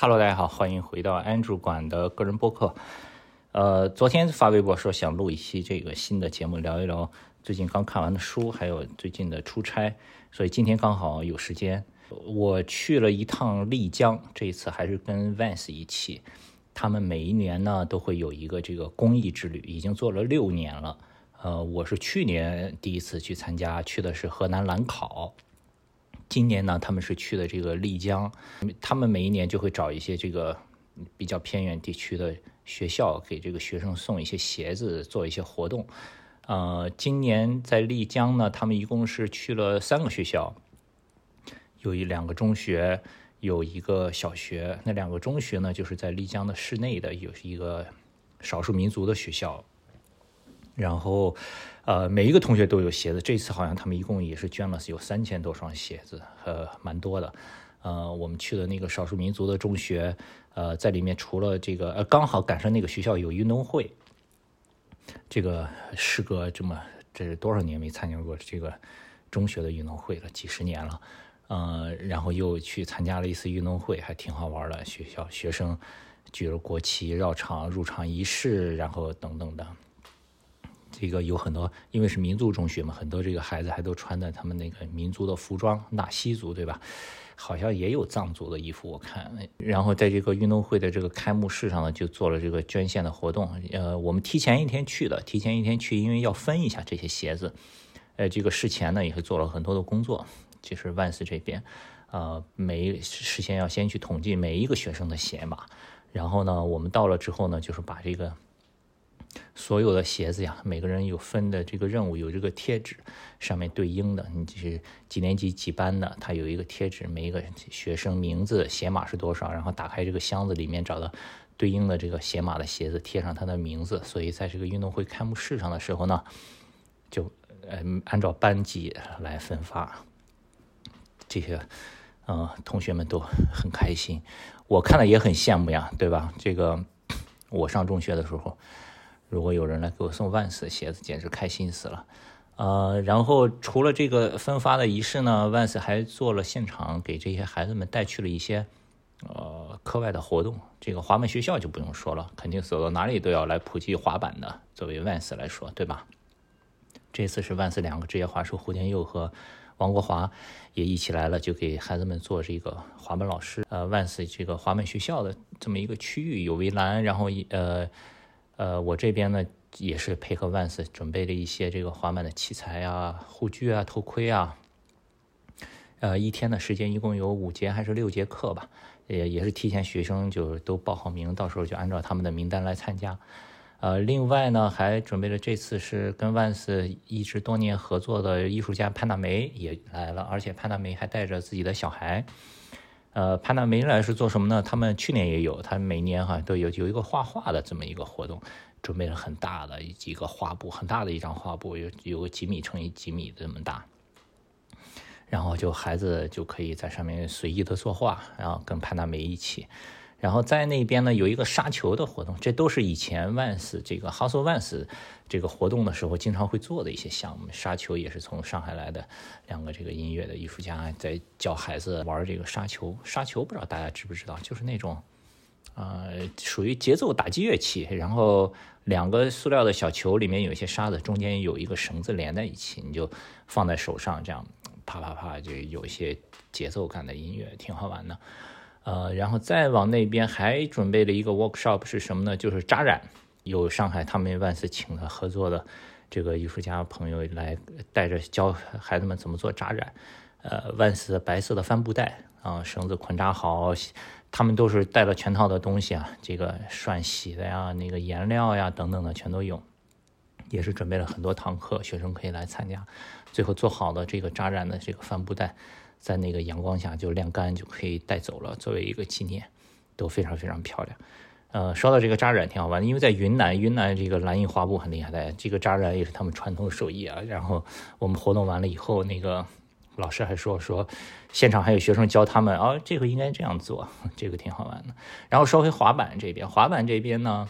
Hello，大家好，欢迎回到 Andrew 馆的个人播客。呃，昨天发微博说想录一期这个新的节目，聊一聊最近刚看完的书，还有最近的出差，所以今天刚好有时间。我去了一趟丽江，这一次还是跟 Vans 一起。他们每一年呢都会有一个这个公益之旅，已经做了六年了。呃，我是去年第一次去参加，去的是河南兰考。今年呢，他们是去的这个丽江，他们每一年就会找一些这个比较偏远地区的学校，给这个学生送一些鞋子，做一些活动。呃，今年在丽江呢，他们一共是去了三个学校，有一两个中学，有一个小学。那两个中学呢，就是在丽江的市内的，有一个少数民族的学校。然后，呃，每一个同学都有鞋子。这次好像他们一共也是捐了有三千多双鞋子，呃，蛮多的。呃，我们去的那个少数民族的中学，呃，在里面除了这个，呃，刚好赶上那个学校有运动会。这个时隔这么这是多少年没参加过这个中学的运动会了？几十年了。呃，然后又去参加了一次运动会，还挺好玩的。学校学生举着国旗绕场入场仪式，然后等等的。这个有很多，因为是民族中学嘛，很多这个孩子还都穿的他们那个民族的服装，纳西族对吧？好像也有藏族的衣服，我看。然后在这个运动会的这个开幕式上呢，就做了这个捐献的活动。呃，我们提前一天去的，提前一天去，因为要分一下这些鞋子。呃，这个事前呢也是做了很多的工作，就是万斯这边，呃，每事先要先去统计每一个学生的鞋码，然后呢，我们到了之后呢，就是把这个。所有的鞋子呀，每个人有分的这个任务，有这个贴纸，上面对应的，你就是几年级几班的，他有一个贴纸，每一个学生名字、鞋码是多少，然后打开这个箱子里面找到对应的这个鞋码的鞋子，贴上他的名字。所以在这个运动会开幕式上的时候呢，就呃按照班级来分发，这些嗯同学们都很开心，我看了也很羡慕呀，对吧？这个我上中学的时候。如果有人来给我送万斯的鞋子，简直开心死了。呃，然后除了这个分发的仪式呢，万斯还做了现场给这些孩子们带去了一些呃课外的活动。这个滑板学校就不用说了，肯定走到哪里都要来普及滑板的。作为万斯来说，对吧？这次是万斯两个职业滑手胡天佑和王国华也一起来了，就给孩子们做这个滑板老师。呃，万斯这个滑板学校的这么一个区域有围栏，然后呃。呃，我这边呢也是配合万斯准备了一些这个滑板的器材啊、护具啊、头盔啊。呃，一天的时间一共有五节还是六节课吧？也也是提前学生就都报好名，到时候就按照他们的名单来参加。呃，另外呢还准备了这次是跟万斯一直多年合作的艺术家潘大梅也来了，而且潘大梅还带着自己的小孩。呃，潘大梅来是做什么呢？他们去年也有，他每年哈都有有一个画画的这么一个活动，准备了很大的一个画布，很大的一张画布，有有个几米乘以几米这么大，然后就孩子就可以在上面随意的作画，然后跟潘大梅一起。然后在那边呢有一个沙球的活动，这都是以前万斯这个 House Vans 这个活动的时候经常会做的一些项目。沙球也是从上海来的两个这个音乐的艺术家在教孩子玩这个沙球。沙球不知道大家知不知道，就是那种，呃，属于节奏打击乐器，然后两个塑料的小球里面有一些沙子，中间有一个绳子连在一起，你就放在手上，这样啪啪啪就有一些节奏感的音乐，挺好玩的。呃，然后再往那边还准备了一个 workshop 是什么呢？就是扎染，有上海他们万斯请的合作的这个艺术家朋友来带着教孩子们怎么做扎染。呃，万斯白色的帆布袋啊，绳子捆扎好，他们都是带了全套的东西啊，这个涮洗的呀，那个颜料呀等等的全都有，也是准备了很多堂课，学生可以来参加。最后做好的这个扎染的这个帆布袋。在那个阳光下就晾干就可以带走了，作为一个纪念，都非常非常漂亮。呃，说到这个扎染挺好玩的，因为在云南，云南这个蓝印花布很厉害的，这个扎染也是他们传统手艺啊。然后我们活动完了以后，那个老师还说说，现场还有学生教他们啊，这个应该这样做，这个挺好玩的。然后说回滑板这边，滑板这边呢，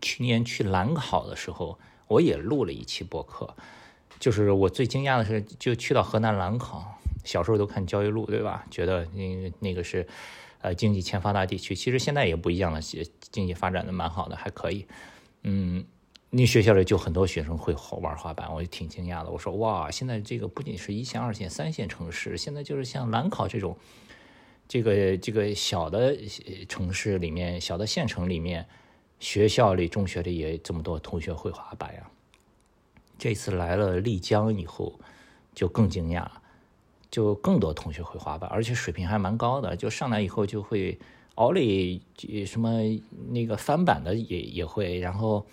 去年去兰考的时候，我也录了一期播客，就是我最惊讶的是，就去到河南兰考。小时候都看焦裕禄，对吧？觉得那那个是，呃经济欠发达地区。其实现在也不一样了，经济发展的蛮好的，还可以。嗯，那学校里就很多学生会玩滑板，我就挺惊讶的。我说哇，现在这个不仅是一线、二线、三线城市，现在就是像兰考这种，这个这个小的城市里面、小的县城里面，学校里、中学里也这么多同学会滑板呀。这次来了丽江以后，就更惊讶了。就更多同学会滑板，而且水平还蛮高的。就上来以后就会奥利什么那个翻板的也也会。然后，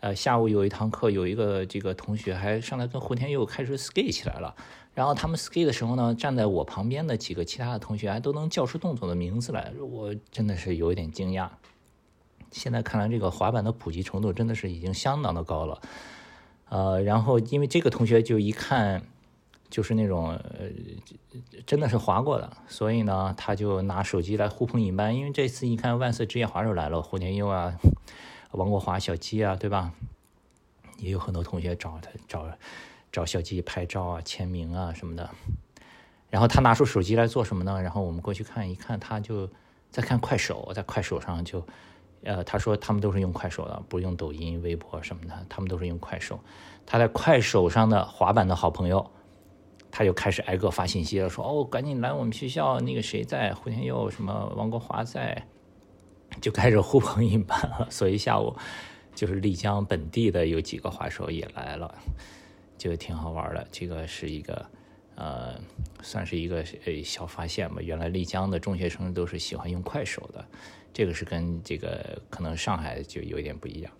呃，下午有一堂课，有一个这个同学还上来跟胡天佑开始 skate 起来了。然后他们 skate 的时候呢，站在我旁边的几个其他的同学还都能叫出动作的名字来，我真的是有一点惊讶。现在看来，这个滑板的普及程度真的是已经相当的高了。呃，然后因为这个同学就一看。就是那种呃，真的是滑过的，所以呢，他就拿手机来呼朋引伴。因为这次你看万岁职业滑手来了，胡天佑啊，王国华、小鸡啊，对吧？也有很多同学找他找找小鸡拍照啊、签名啊什么的。然后他拿出手机来做什么呢？然后我们过去看一看，他就在看快手，在快手上就呃，他说他们都是用快手的，不用抖音、微博什么的，他们都是用快手。他在快手上的滑板的好朋友。他就开始挨个发信息了，说：“哦，赶紧来我们学校，那个谁在？胡天佑什么？王国华在？”就开始呼朋引伴了。所以下午就是丽江本地的有几个滑手也来了，就挺好玩的。这个是一个呃，算是一个呃小发现吧。原来丽江的中学生都是喜欢用快手的，这个是跟这个可能上海就有点不一样。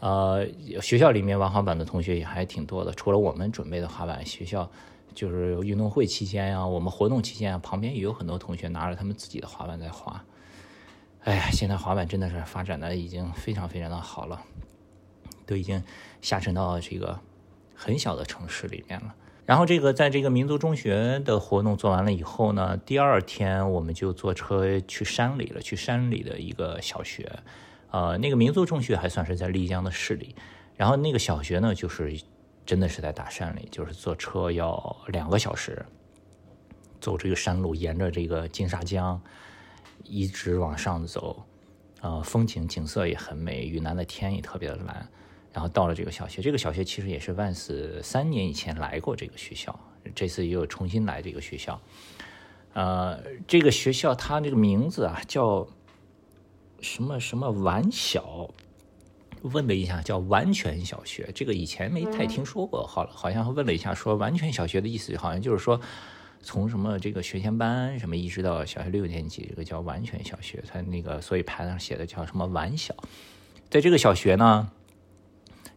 呃，学校里面玩滑板的同学也还挺多的，除了我们准备的滑板，学校。就是运动会期间呀，我们活动期间，旁边也有很多同学拿着他们自己的滑板在滑。哎呀，现在滑板真的是发展的已经非常非常的好了，都已经下沉到这个很小的城市里面了。然后这个在这个民族中学的活动做完了以后呢，第二天我们就坐车去山里了，去山里的一个小学。呃，那个民族中学还算是在丽江的市里，然后那个小学呢就是。真的是在大山里，就是坐车要两个小时，走这个山路，沿着这个金沙江一直往上走，呃，风景景色也很美，云南的天也特别的蓝。然后到了这个小学，这个小学其实也是万斯三年以前来过这个学校，这次又重新来这个学校。呃，这个学校它这个名字啊叫什么什么完小。问了一下，叫完全小学，这个以前没太听说过。好了，好像问了一下，说完全小学的意思，好像就是说，从什么这个学前班什么一直到小学六年级，这个叫完全小学。他那个所以牌上写的叫什么完小，在这个小学呢，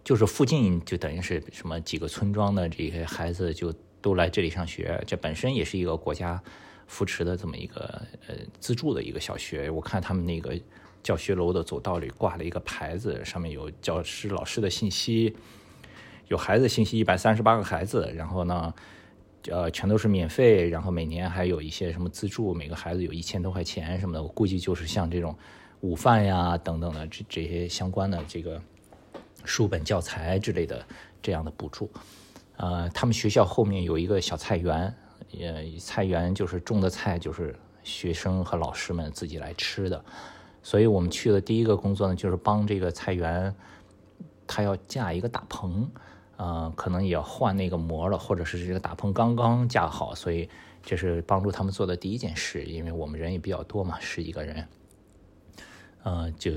就是附近就等于是什么几个村庄的这些孩子就都来这里上学。这本身也是一个国家扶持的这么一个呃资助的一个小学。我看他们那个。教学楼的走道里挂了一个牌子，上面有教师、老师的信息，有孩子信息，一百三十八个孩子，然后呢，呃，全都是免费，然后每年还有一些什么资助，每个孩子有一千多块钱什么的。我估计就是像这种午饭呀等等的这这些相关的这个书本、教材之类的这样的补助。呃，他们学校后面有一个小菜园，呃，菜园就是种的菜，就是学生和老师们自己来吃的。所以我们去的第一个工作呢，就是帮这个菜园，他要架一个大棚，呃，可能也要换那个膜了，或者是这个大棚刚刚架好，所以这是帮助他们做的第一件事。因为我们人也比较多嘛，十几个人，呃，就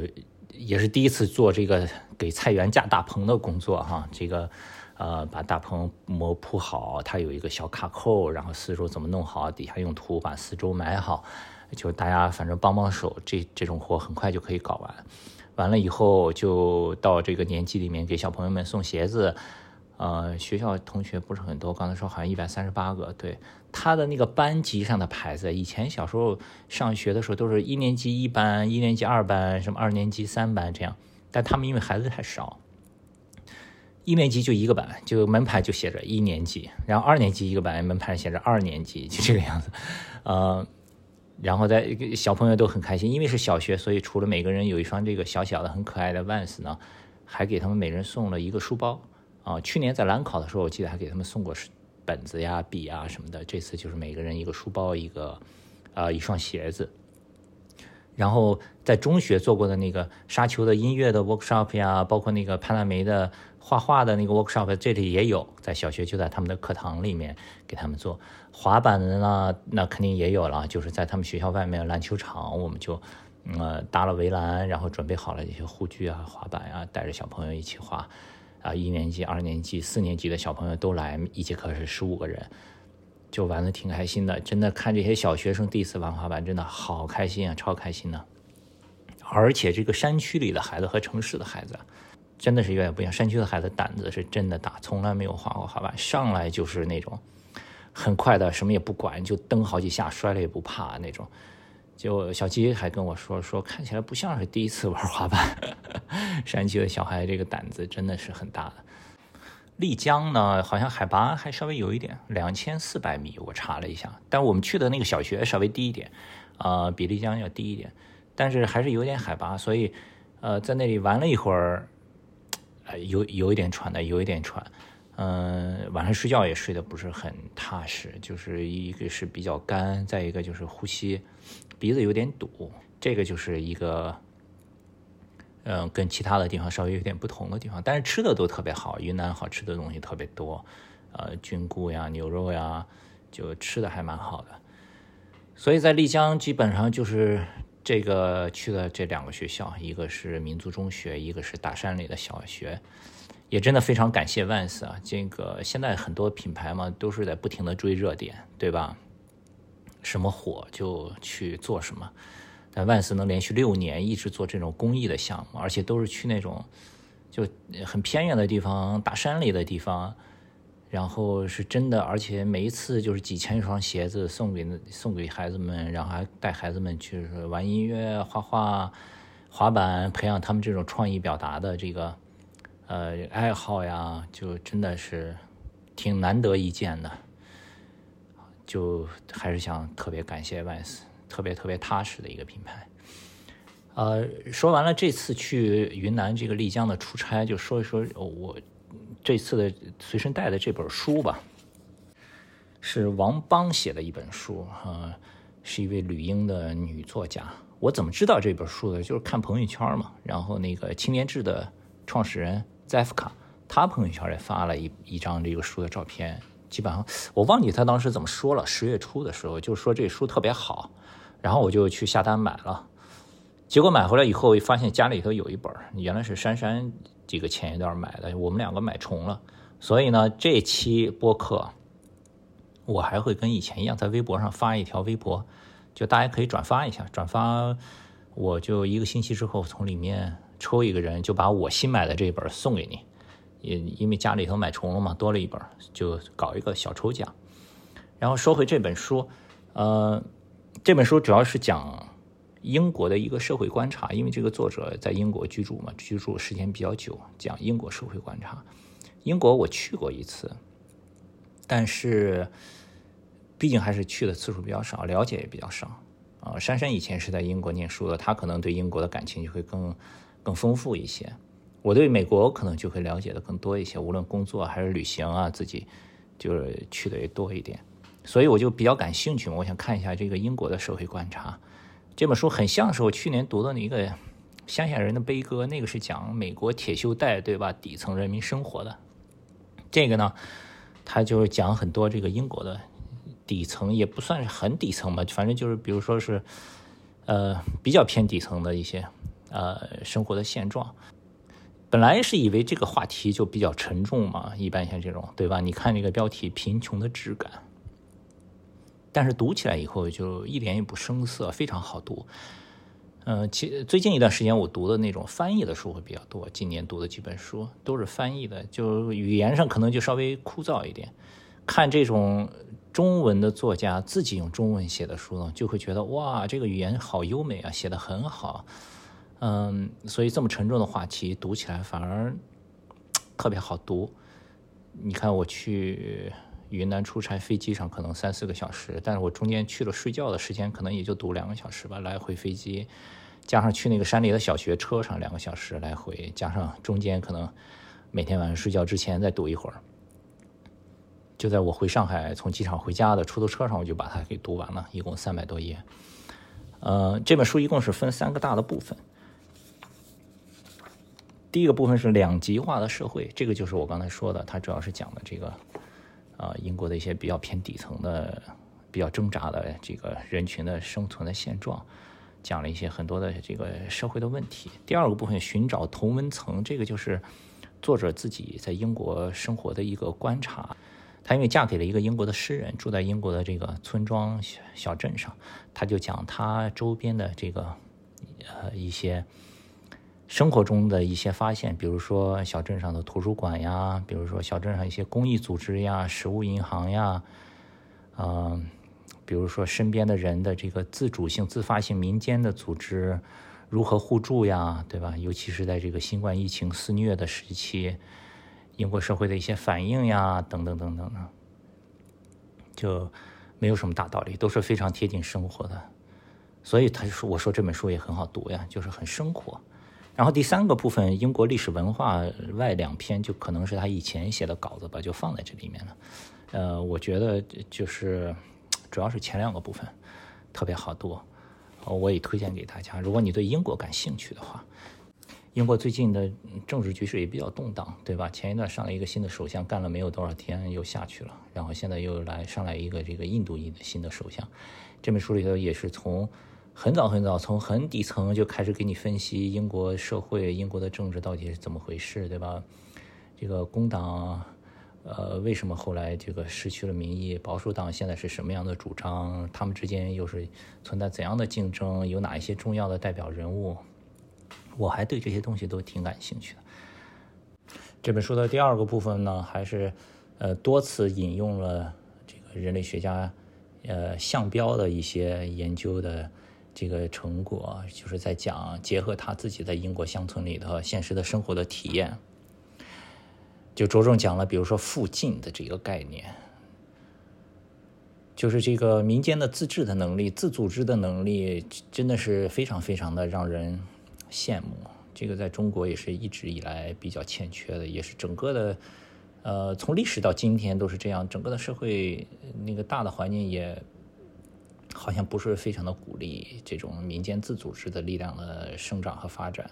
也是第一次做这个给菜园架大棚的工作哈。这个呃，把大棚膜铺好，它有一个小卡扣，然后四周怎么弄好，底下用土把四周埋好。就大家反正帮帮手，这这种活很快就可以搞完。完了以后就到这个年级里面给小朋友们送鞋子。呃，学校同学不是很多，刚才说好像一百三十八个。对，他的那个班级上的牌子，以前小时候上学的时候都是一年级一班、一年级二班、什么二年级三班这样。但他们因为孩子太少，一年级就一个班，就门牌就写着一年级，然后二年级一个班，门牌写着二年级，就这个样子。呃。然后在小朋友都很开心，因为是小学，所以除了每个人有一双这个小小的很可爱的 Vans 呢，还给他们每人送了一个书包啊。去年在兰考的时候，我记得还给他们送过本子呀、笔啊什么的。这次就是每个人一个书包，一个啊一双鞋子。然后在中学做过的那个沙丘的音乐的 workshop 呀，包括那个潘大梅的画画的那个 workshop，这里也有，在小学就在他们的课堂里面给他们做滑板的呢，那肯定也有了，就是在他们学校外面篮球场，我们就呃搭了围栏，然后准备好了一些护具啊、滑板啊，带着小朋友一起滑，啊，一年级、二年级、四年级的小朋友都来，一节课是十五个人。就玩的挺开心的，真的看这些小学生第一次玩滑板，真的好开心啊，超开心的。而且这个山区里的孩子和城市的孩子，真的是有点不一样。山区的孩子胆子是真的大，从来没有滑过滑板，上来就是那种很快的，什么也不管，就蹬好几下，摔了也不怕那种。就小鸡还跟我说说，看起来不像是第一次玩滑板。山区的小孩这个胆子真的是很大的。丽江呢，好像海拔还稍微有一点，两千四百米，我查了一下。但我们去的那个小学稍微低一点，啊，比丽江要低一点，但是还是有点海拔，所以，呃，在那里玩了一会儿，有有一点喘的，有一点喘，嗯，晚上睡觉也睡得不是很踏实，就是一个是比较干，再一个就是呼吸，鼻子有点堵，这个就是一个。嗯，跟其他的地方稍微有点不同的地方，但是吃的都特别好。云南好吃的东西特别多，呃，菌菇呀、牛肉呀，就吃的还蛮好的。所以在丽江基本上就是这个去了这两个学校，一个是民族中学，一个是大山里的小学，也真的非常感谢万斯啊。这个现在很多品牌嘛，都是在不停的追热点，对吧？什么火就去做什么。但万斯能连续六年一直做这种公益的项目，而且都是去那种就很偏远的地方、大山里的地方，然后是真的，而且每一次就是几千双鞋子送给送给孩子们，然后还带孩子们去玩音乐、画画、滑板，培养他们这种创意表达的这个呃爱好呀，就真的是挺难得一见的，就还是想特别感谢万斯。特别特别踏实的一个品牌，呃，说完了这次去云南这个丽江的出差，就说一说我这次的随身带的这本书吧，是王邦写的一本书，啊，是一位旅英的女作家。我怎么知道这本书的？就是看朋友圈嘛，然后那个青年志的创始人 Zefka，他朋友圈里发了一一张这个书的照片，基本上我忘记他当时怎么说了。十月初的时候就说这书特别好。然后我就去下单买了，结果买回来以后发现家里头有一本，原来是珊珊这个前一段买的，我们两个买重了。所以呢，这期播客我还会跟以前一样，在微博上发一条微博，就大家可以转发一下，转发我就一个星期之后从里面抽一个人，就把我新买的这本送给你。也因为家里头买重了嘛，多了一本，就搞一个小抽奖。然后说回这本书，呃。这本书主要是讲英国的一个社会观察，因为这个作者在英国居住嘛，居住时间比较久，讲英国社会观察。英国我去过一次，但是毕竟还是去的次数比较少，了解也比较少。啊，珊珊以前是在英国念书的，她可能对英国的感情就会更更丰富一些。我对美国可能就会了解的更多一些，无论工作还是旅行啊，自己就是去的也多一点。所以我就比较感兴趣，我想看一下这个英国的社会观察。这本书很像是我去年读的那个《乡下人的悲歌》，那个是讲美国铁锈带对吧底层人民生活的。这个呢，它就是讲很多这个英国的底层，也不算是很底层吧，反正就是比如说是呃比较偏底层的一些呃生活的现状。本来是以为这个话题就比较沉重嘛，一般像这种对吧？你看这个标题《贫穷的质感》。但是读起来以后就一点也不生涩，非常好读。嗯，其最近一段时间我读的那种翻译的书会比较多。今年读的几本书都是翻译的，就语言上可能就稍微枯燥一点。看这种中文的作家自己用中文写的书呢，就会觉得哇，这个语言好优美啊，写的很好。嗯，所以这么沉重的话题读起来反而 特别好读。你看我去。云南出差，飞机上可能三四个小时，但是我中间去了睡觉的时间，可能也就读两个小时吧。来回飞机，加上去那个山里的小学，车上两个小时来回，加上中间可能每天晚上睡觉之前再读一会儿，就在我回上海从机场回家的出租车上，我就把它给读完了，一共三百多页。呃，这本书一共是分三个大的部分。第一个部分是两极化的社会，这个就是我刚才说的，它主要是讲的这个，啊，英国的一些比较偏底层的、比较挣扎的这个人群的生存的现状，讲了一些很多的这个社会的问题。第二个部分寻找同温层，这个就是作者自己在英国生活的一个观察。她因为嫁给了一个英国的诗人，住在英国的这个村庄小小镇上，她就讲她周边的这个呃一些。生活中的一些发现，比如说小镇上的图书馆呀，比如说小镇上一些公益组织呀、食物银行呀，嗯，比如说身边的人的这个自主性、自发性、民间的组织如何互助呀，对吧？尤其是在这个新冠疫情肆虐的时期，英国社会的一些反应呀，等等等等的，就没有什么大道理，都是非常贴近生活的。所以他说：“我说这本书也很好读呀，就是很生活。”然后第三个部分，英国历史文化外两篇就可能是他以前写的稿子吧，就放在这里面了。呃，我觉得就是主要是前两个部分特别好读，我也推荐给大家。如果你对英国感兴趣的话，英国最近的政治局势也比较动荡，对吧？前一段上来一个新的首相，干了没有多少天又下去了，然后现在又来上来一个这个印度裔的新的首相。这本书里头也是从。很早很早，从很底层就开始给你分析英国社会、英国的政治到底是怎么回事，对吧？这个工党，呃，为什么后来这个失去了民意？保守党现在是什么样的主张？他们之间又是存在怎样的竞争？有哪一些重要的代表人物？我还对这些东西都挺感兴趣的。这本书的第二个部分呢，还是呃多次引用了这个人类学家呃项标的一些研究的。这个成果就是在讲结合他自己在英国乡村里头现实的生活的体验，就着重讲了，比如说附近的这个概念，就是这个民间的自治的能力、自组织的能力，真的是非常非常的让人羡慕。这个在中国也是一直以来比较欠缺的，也是整个的，呃，从历史到今天都是这样，整个的社会那个大的环境也。好像不是非常的鼓励这种民间自组织的力量的生长和发展。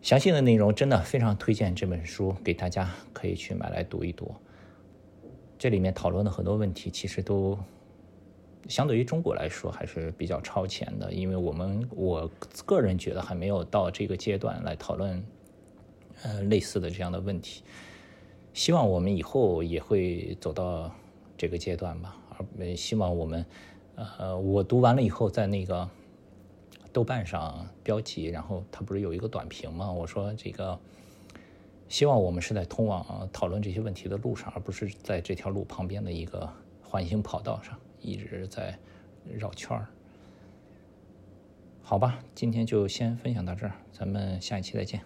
详细的内容真的非常推荐这本书给大家，可以去买来读一读。这里面讨论的很多问题，其实都相对于中国来说还是比较超前的，因为我们我个人觉得还没有到这个阶段来讨论呃类似的这样的问题。希望我们以后也会走到这个阶段吧，而希望我们。呃，我读完了以后，在那个豆瓣上标记，然后他不是有一个短评吗？我说这个，希望我们是在通往讨论这些问题的路上，而不是在这条路旁边的一个环形跑道上一直在绕圈儿。好吧，今天就先分享到这儿，咱们下一期再见。